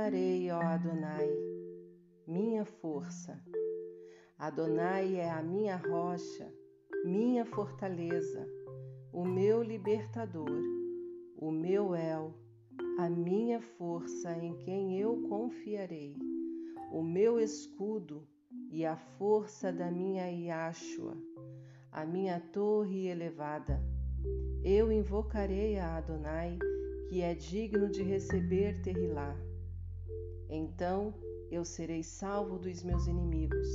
chamarei, ó Adonai, minha força. Adonai é a minha rocha, minha fortaleza, o meu libertador, o meu El, a minha força em quem eu confiarei, o meu escudo e a força da minha Yashua, a minha torre elevada. Eu invocarei a Adonai, que é digno de receber Terrilá. Então eu serei salvo dos meus inimigos.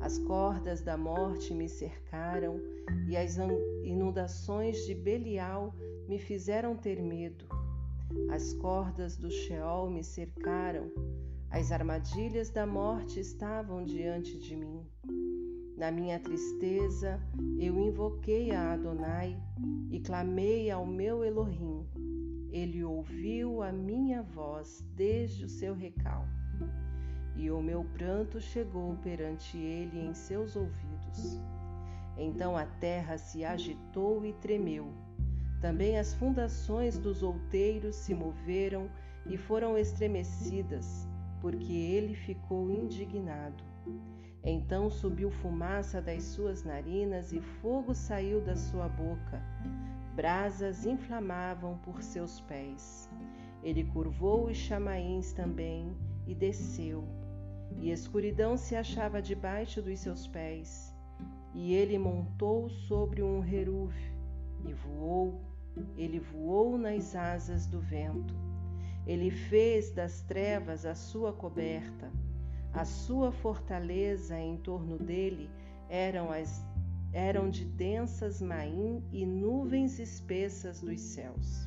As cordas da morte me cercaram e as inundações de Belial me fizeram ter medo. As cordas do Sheol me cercaram, as armadilhas da morte estavam diante de mim. Na minha tristeza, eu invoquei a Adonai e clamei ao meu Elohim. Ele ouviu a minha voz desde o seu recal, e o meu pranto chegou perante ele em seus ouvidos. Então a terra se agitou e tremeu. Também as fundações dos outeiros se moveram e foram estremecidas, porque ele ficou indignado. Então subiu fumaça das suas narinas e fogo saiu da sua boca. Brasas inflamavam por seus pés. Ele curvou os chamaíns também e desceu. E escuridão se achava debaixo dos seus pés. E ele montou sobre um heruve e voou. Ele voou nas asas do vento. Ele fez das trevas a sua coberta a sua fortaleza em torno dele eram, as, eram de densas maim e nuvens espessas dos céus.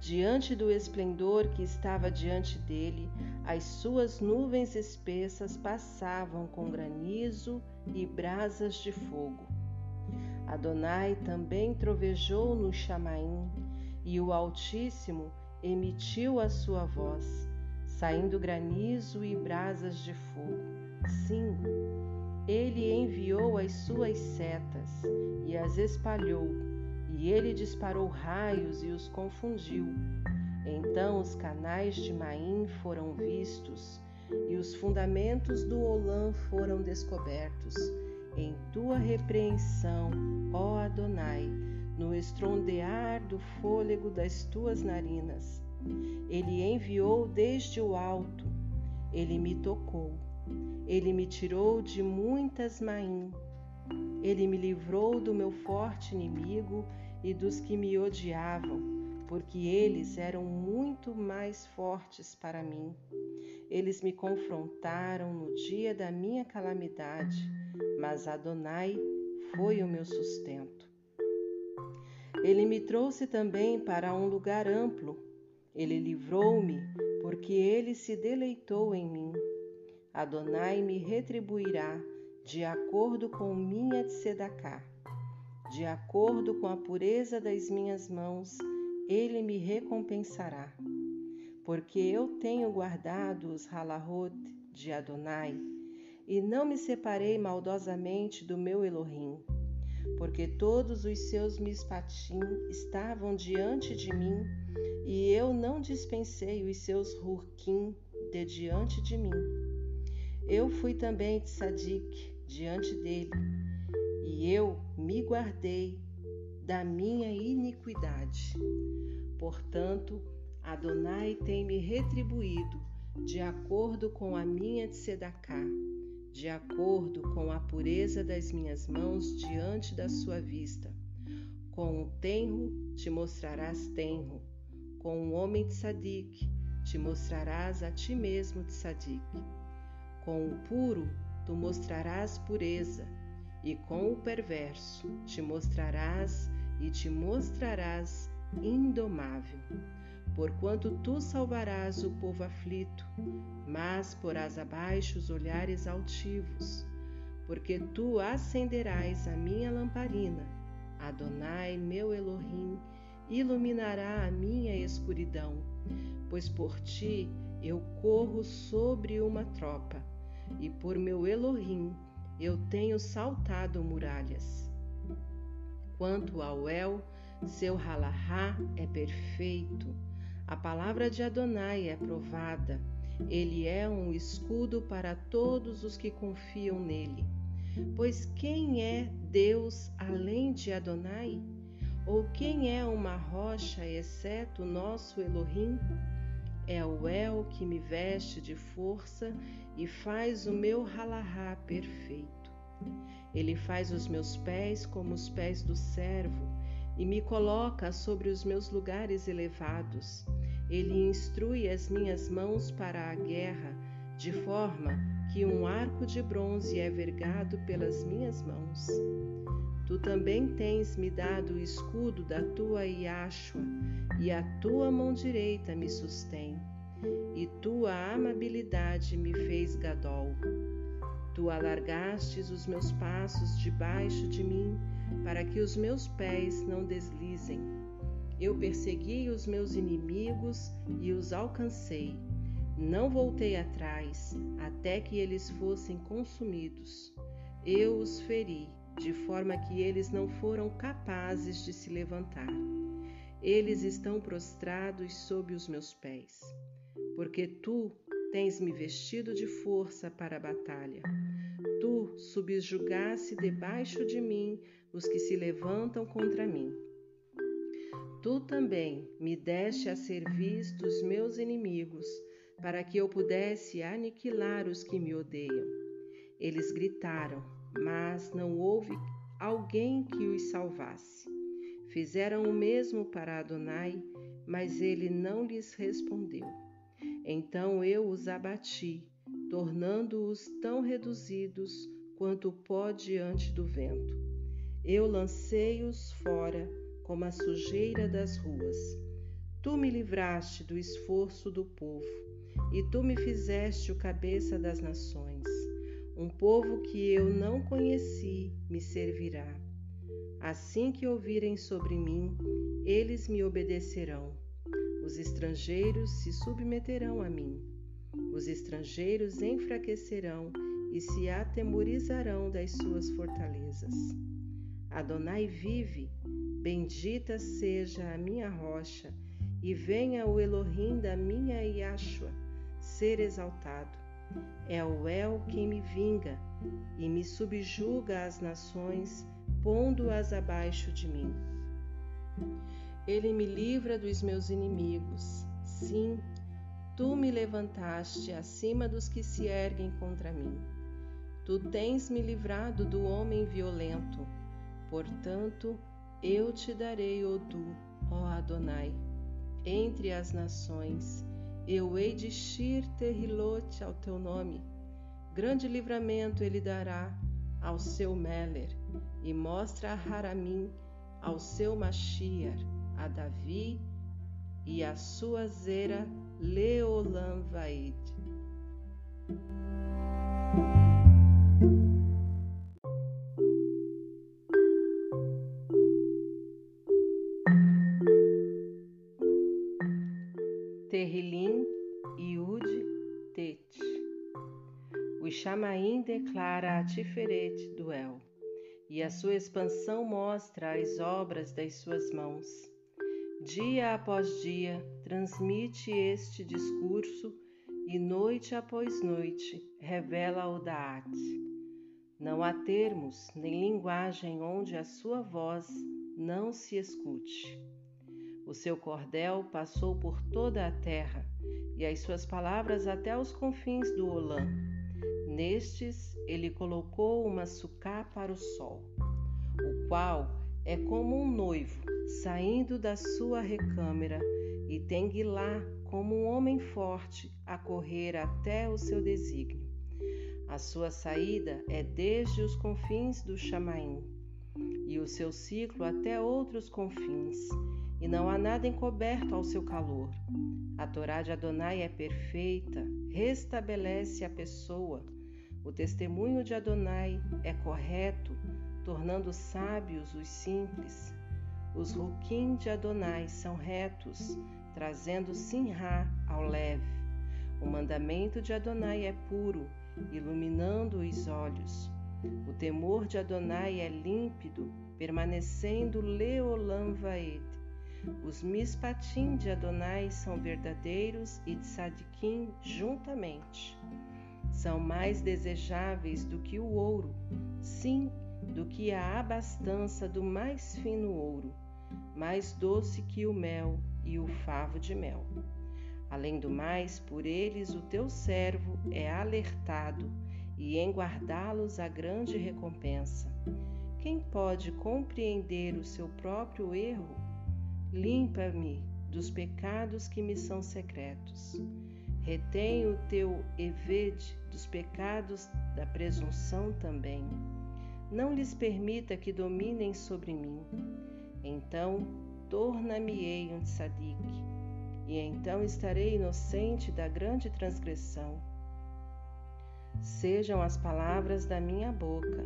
Diante do esplendor que estava diante dele, as suas nuvens espessas passavam com granizo e brasas de fogo. Adonai também trovejou no Chamaim, e o Altíssimo emitiu a sua voz saindo granizo e brasas de fogo. Sim, ele enviou as suas setas e as espalhou, e ele disparou raios e os confundiu. Então os canais de Maim foram vistos, e os fundamentos do Olã foram descobertos. Em tua repreensão, ó Adonai, no estrondear do fôlego das tuas narinas, ele enviou desde o alto, ele me tocou, ele me tirou de muitas maim, ele me livrou do meu forte inimigo e dos que me odiavam, porque eles eram muito mais fortes para mim. Eles me confrontaram no dia da minha calamidade, mas Adonai foi o meu sustento. Ele me trouxe também para um lugar amplo ele livrou-me, porque ele se deleitou em mim. Adonai me retribuirá de acordo com minha tzedakah. De acordo com a pureza das minhas mãos, ele me recompensará. Porque eu tenho guardado os halahot de Adonai, e não me separei maldosamente do meu Elohim, porque todos os seus mispatim estavam diante de mim e eu não dispensei os seus rurquim de diante de mim. Eu fui também de Sadik diante dele, e eu me guardei da minha iniquidade. Portanto, Adonai tem me retribuído de acordo com a minha tzedakah, de acordo com a pureza das minhas mãos diante da sua vista. Com o tenro te mostrarás tenro, com o homem de Sadik, te mostrarás a ti mesmo de Sadik. Com o puro, tu mostrarás pureza, e com o perverso, te mostrarás e te mostrarás indomável. Porquanto tu salvarás o povo aflito, mas porás abaixo os olhares altivos, porque tu acenderás a minha lamparina, Adonai, meu Elohim, iluminará a minha escuridão, pois por ti eu corro sobre uma tropa, e por meu Elohim eu tenho saltado muralhas. Quanto ao El, seu halahá é perfeito, A palavra de Adonai é provada. Ele é um escudo para todos os que confiam nele. Pois quem é Deus além de Adonai? Ou quem é uma rocha exceto o nosso Elohim? É o El que me veste de força e faz o meu halahá perfeito. Ele faz os meus pés como os pés do servo e me coloca sobre os meus lugares elevados. Ele instrui as minhas mãos para a guerra, de forma que um arco de bronze é vergado pelas minhas mãos. Tu também tens me dado o escudo da tua Iashua, e a tua mão direita me sustém, e tua amabilidade me fez gadol. Tu alargastes os meus passos debaixo de mim, para que os meus pés não deslizem. Eu persegui os meus inimigos e os alcancei. Não voltei atrás, até que eles fossem consumidos. Eu os feri de forma que eles não foram capazes de se levantar. Eles estão prostrados sob os meus pés, porque tu tens me vestido de força para a batalha. Tu subjugaste debaixo de mim os que se levantam contra mim. Tu também me deste a serviço dos meus inimigos, para que eu pudesse aniquilar os que me odeiam. Eles gritaram, mas não houve alguém que os salvasse. Fizeram o mesmo para Adonai, mas ele não lhes respondeu. Então eu os abati, tornando-os tão reduzidos quanto o pó diante do vento. Eu lancei-os fora como a sujeira das ruas. Tu me livraste do esforço do povo, e tu me fizeste o cabeça das nações. Um povo que eu não conheci me servirá. Assim que ouvirem sobre mim, eles me obedecerão. Os estrangeiros se submeterão a mim. Os estrangeiros enfraquecerão e se atemorizarão das suas fortalezas. Adonai vive, bendita seja a minha rocha, e venha o Elohim da minha Yashua ser exaltado. É o El quem me vinga e me subjuga às nações, pondo-as abaixo de mim. Ele me livra dos meus inimigos. Sim, tu me levantaste acima dos que se erguem contra mim. Tu tens me livrado do homem violento. Portanto, eu te darei Odu, ó Adonai, entre as nações eu hei de shir terrilote ao teu nome. Grande livramento ele dará ao seu Meller e mostra a Haramim ao seu Mashiach, a Davi e a sua zera Leolam Vaid. Declara a Tiferet do El, e a sua expansão mostra as obras das suas mãos. Dia após dia, transmite este discurso e noite após noite revela o Daat. Não há termos nem linguagem onde a sua voz não se escute. O seu cordel passou por toda a terra e as suas palavras até os confins do Olã. Nestes ele colocou uma sucá para o sol, o qual é como um noivo saindo da sua recâmara e tem lá como um homem forte a correr até o seu desígnio. A sua saída é desde os confins do Chamaim e o seu ciclo até outros confins, e não há nada encoberto ao seu calor. A Torá de Adonai é perfeita, restabelece a pessoa o testemunho de Adonai é correto, tornando sábios os simples. Os ruquim de Adonai são retos, trazendo sinra ao leve. O mandamento de Adonai é puro, iluminando os olhos. O temor de Adonai é límpido, permanecendo leolam vaed. Os mispatim de Adonai são verdadeiros e de Sadiquim juntamente. São mais desejáveis do que o ouro, sim, do que a abastança do mais fino ouro, mais doce que o mel e o favo de mel. Além do mais, por eles o teu servo é alertado, e em guardá-los a grande recompensa. Quem pode compreender o seu próprio erro? Limpa-me dos pecados que me são secretos. Retém o teu evede dos pecados da presunção também. Não lhes permita que dominem sobre mim. Então torna-me-ei um tzadik, e então estarei inocente da grande transgressão. Sejam as palavras da minha boca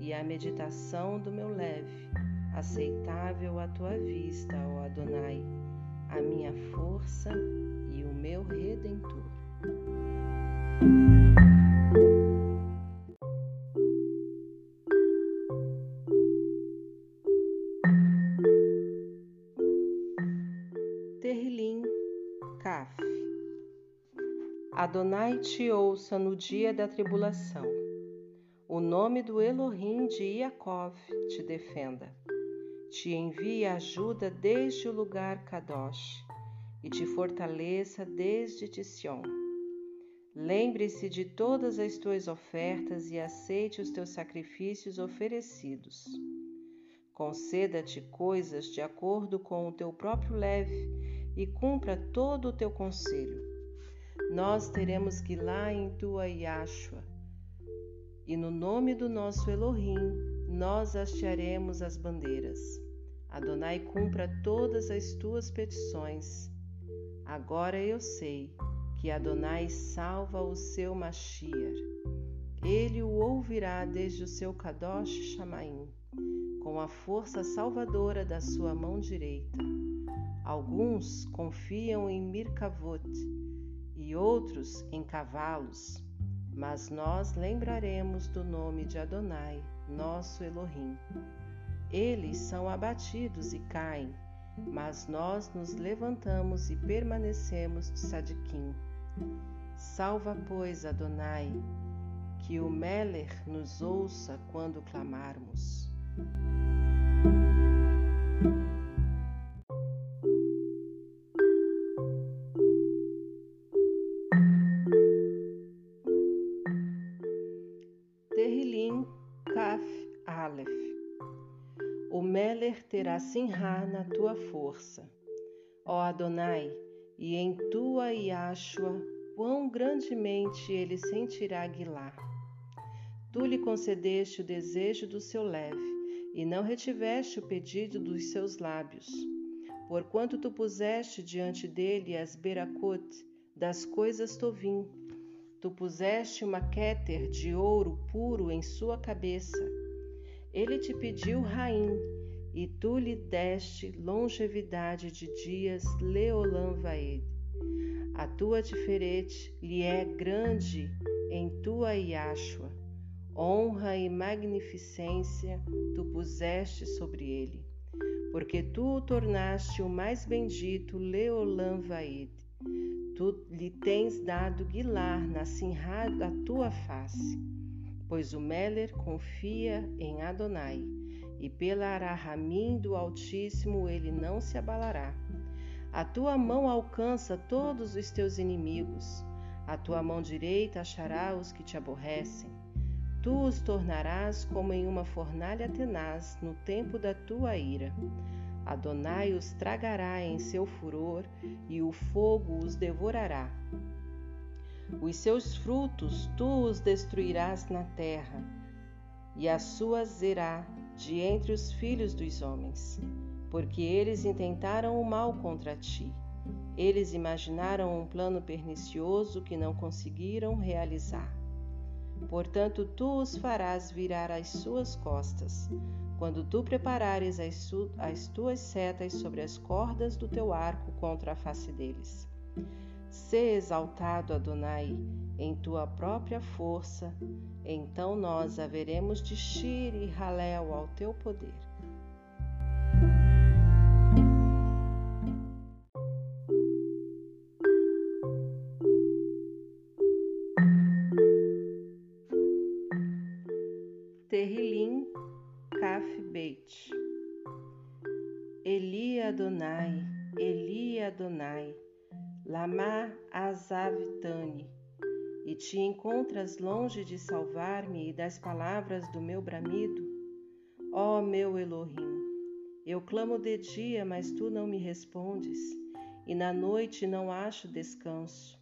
e a meditação do meu leve aceitável à tua vista, ó Adonai, a minha força e o meu redentor. Terrilim Kaf Adonai te ouça no dia da tribulação. O nome do Elohim de Iacov te defenda te envie ajuda desde o lugar Kadosh e te fortaleça desde Sion. Lembre-se de todas as tuas ofertas e aceite os teus sacrifícios oferecidos. Conceda-te coisas de acordo com o teu próprio leve e cumpra todo o teu conselho. Nós teremos que lá em tua Yashua, e no nome do nosso Elohim nós hastearemos as bandeiras. Adonai cumpra todas as tuas petições. Agora eu sei que Adonai salva o seu Mashiach. Ele o ouvirá desde o seu Kadosh Shamaim, com a força salvadora da sua mão direita. Alguns confiam em Mirkavot e outros em cavalos, mas nós lembraremos do nome de Adonai nosso Elohim. Eles são abatidos e caem, mas nós nos levantamos e permanecemos de Sadiquim. Salva, pois, Adonai, que o Meler nos ouça quando clamarmos. Força. Ó Adonai, e em tua Yashua, quão grandemente ele sentirá aguilar. Tu lhe concedeste o desejo do seu leve, e não retiveste o pedido dos seus lábios. Porquanto tu puseste diante dele as beracot das coisas tovim, tu puseste uma quéter de ouro puro em sua cabeça. Ele te pediu raim, e tu lhe deste longevidade de dias, Leolam Vaed. A tua diferente lhe é grande em tua Iashua. Honra e magnificência tu puseste sobre ele, porque tu o tornaste o mais bendito, Leolam Vaed. Tu lhe tens dado guilar na sinra da tua face, pois o Meler confia em Adonai e pela Arahamim do Altíssimo ele não se abalará. A tua mão alcança todos os teus inimigos, a tua mão direita achará os que te aborrecem. Tu os tornarás como em uma fornalha tenaz no tempo da tua ira. Adonai os tragará em seu furor e o fogo os devorará. Os seus frutos tu os destruirás na terra, e a sua zerá de entre os filhos dos homens, porque eles intentaram o mal contra ti. Eles imaginaram um plano pernicioso que não conseguiram realizar. Portanto, tu os farás virar às suas costas, quando tu preparares as, as tuas setas sobre as cordas do teu arco contra a face deles. Sê exaltado, Adonai, em tua própria força, então nós haveremos de Shir e Halel ao teu poder. Terrilim Kaf Beit Eli Adonai, Eli Adonai lama azavitani, e te encontras longe de salvar-me e das palavras do meu bramido? Ó meu Elohim, eu clamo de dia, mas tu não me respondes, e na noite não acho descanso.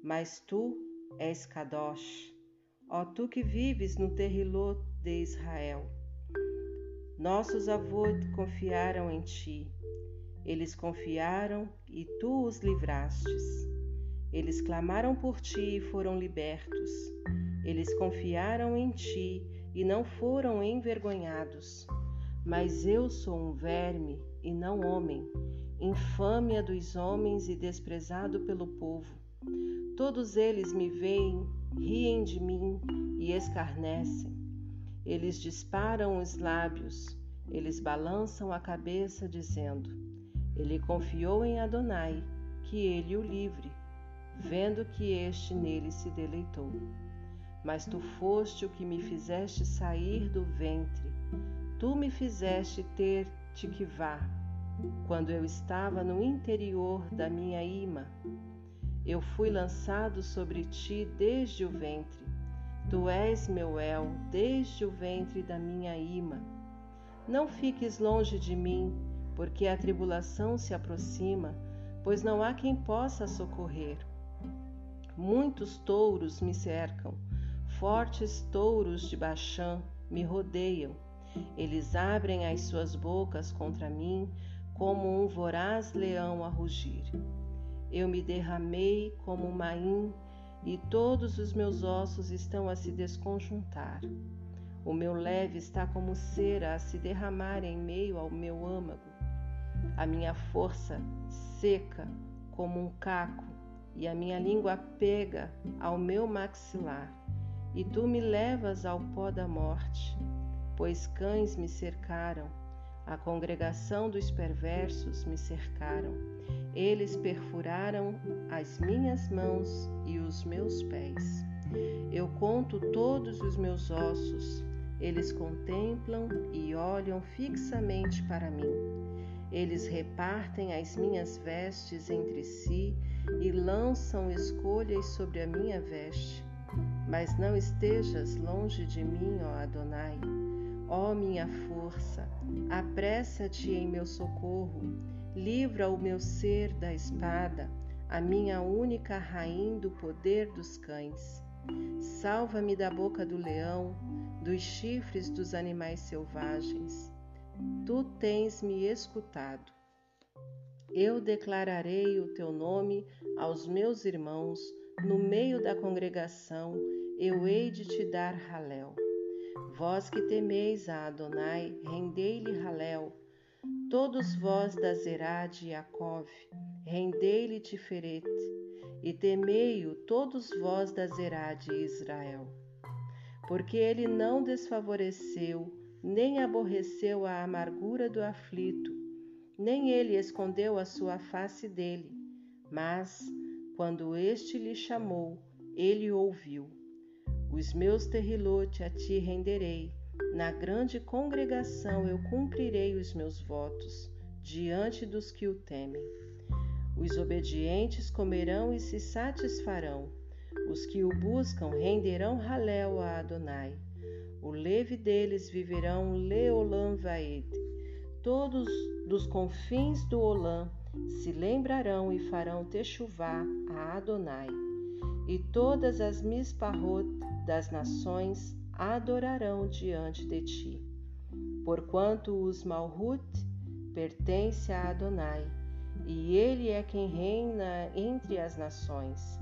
Mas tu és Kadosh, ó tu que vives no terrilô de Israel. Nossos avós confiaram em ti. Eles confiaram e tu os livrastes. Eles clamaram por ti e foram libertos. Eles confiaram em ti e não foram envergonhados. Mas eu sou um verme e não homem, infâmia dos homens e desprezado pelo povo. Todos eles me veem, riem de mim e escarnecem. Eles disparam os lábios, eles balançam a cabeça, dizendo: Ele confiou em Adonai, que ele o livre, vendo que este nele se deleitou. Mas tu foste o que me fizeste sair do ventre, tu me fizeste ter vá, quando eu estava no interior da minha ima. Eu fui lançado sobre ti desde o ventre Tu és meu el desde o ventre da minha ima. Não fiques longe de mim, porque a tribulação se aproxima, pois não há quem possa socorrer. Muitos touros me cercam, fortes touros de Baixã me rodeiam. Eles abrem as suas bocas contra mim, como um voraz leão a rugir. Eu me derramei como um maim e todos os meus ossos estão a se desconjuntar. O meu leve está como cera a se derramar em meio ao meu âmago. A minha força seca como um caco, e a minha língua pega ao meu maxilar. E tu me levas ao pó da morte, pois cães me cercaram, a congregação dos perversos me cercaram eles perfuraram as minhas mãos e os meus pés. Eu conto todos os meus ossos. Eles contemplam e olham fixamente para mim. Eles repartem as minhas vestes entre si e lançam escolhas sobre a minha veste. Mas não estejas longe de mim, ó Adonai. Ó minha força, apressa-te em meu socorro Livra o meu ser da espada, a minha única rainha do poder dos cães. Salva-me da boca do leão, dos chifres dos animais selvagens. Tu tens me escutado. Eu declararei o teu nome aos meus irmãos, no meio da congregação, eu hei de te dar Halel. Vós que temeis a Adonai, rendei-lhe Halel Todos vós da Zerá de Yaakov, rendei-lhe Tiferet, e temei-o todos vós da Zerá de Israel. Porque ele não desfavoreceu, nem aborreceu a amargura do aflito, nem ele escondeu a sua face dele, mas, quando este lhe chamou, ele ouviu. Os meus terrilote a ti renderei, na grande congregação eu cumprirei os meus votos diante dos que o temem. Os obedientes comerão e se satisfarão. Os que o buscam renderão Halel a Adonai. O leve deles viverão Leolam Vaed. Todos dos confins do Olã se lembrarão e farão techuvá a Adonai. E todas as misparrot das nações adorarão diante de ti. Porquanto os Malhut pertence a Adonai, e ele é quem reina entre as nações.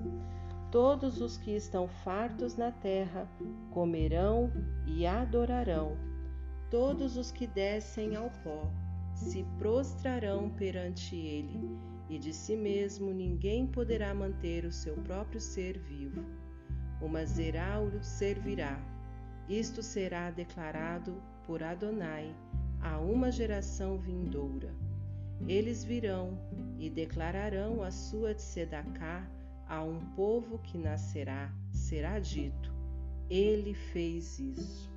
Todos os que estão fartos na terra comerão e adorarão. Todos os que descem ao pó se prostrarão perante ele, e de si mesmo ninguém poderá manter o seu próprio ser vivo. O servirá isto será declarado por Adonai a uma geração vindoura. Eles virão e declararão a sua tzedakah a um povo que nascerá. Será dito: Ele fez isso.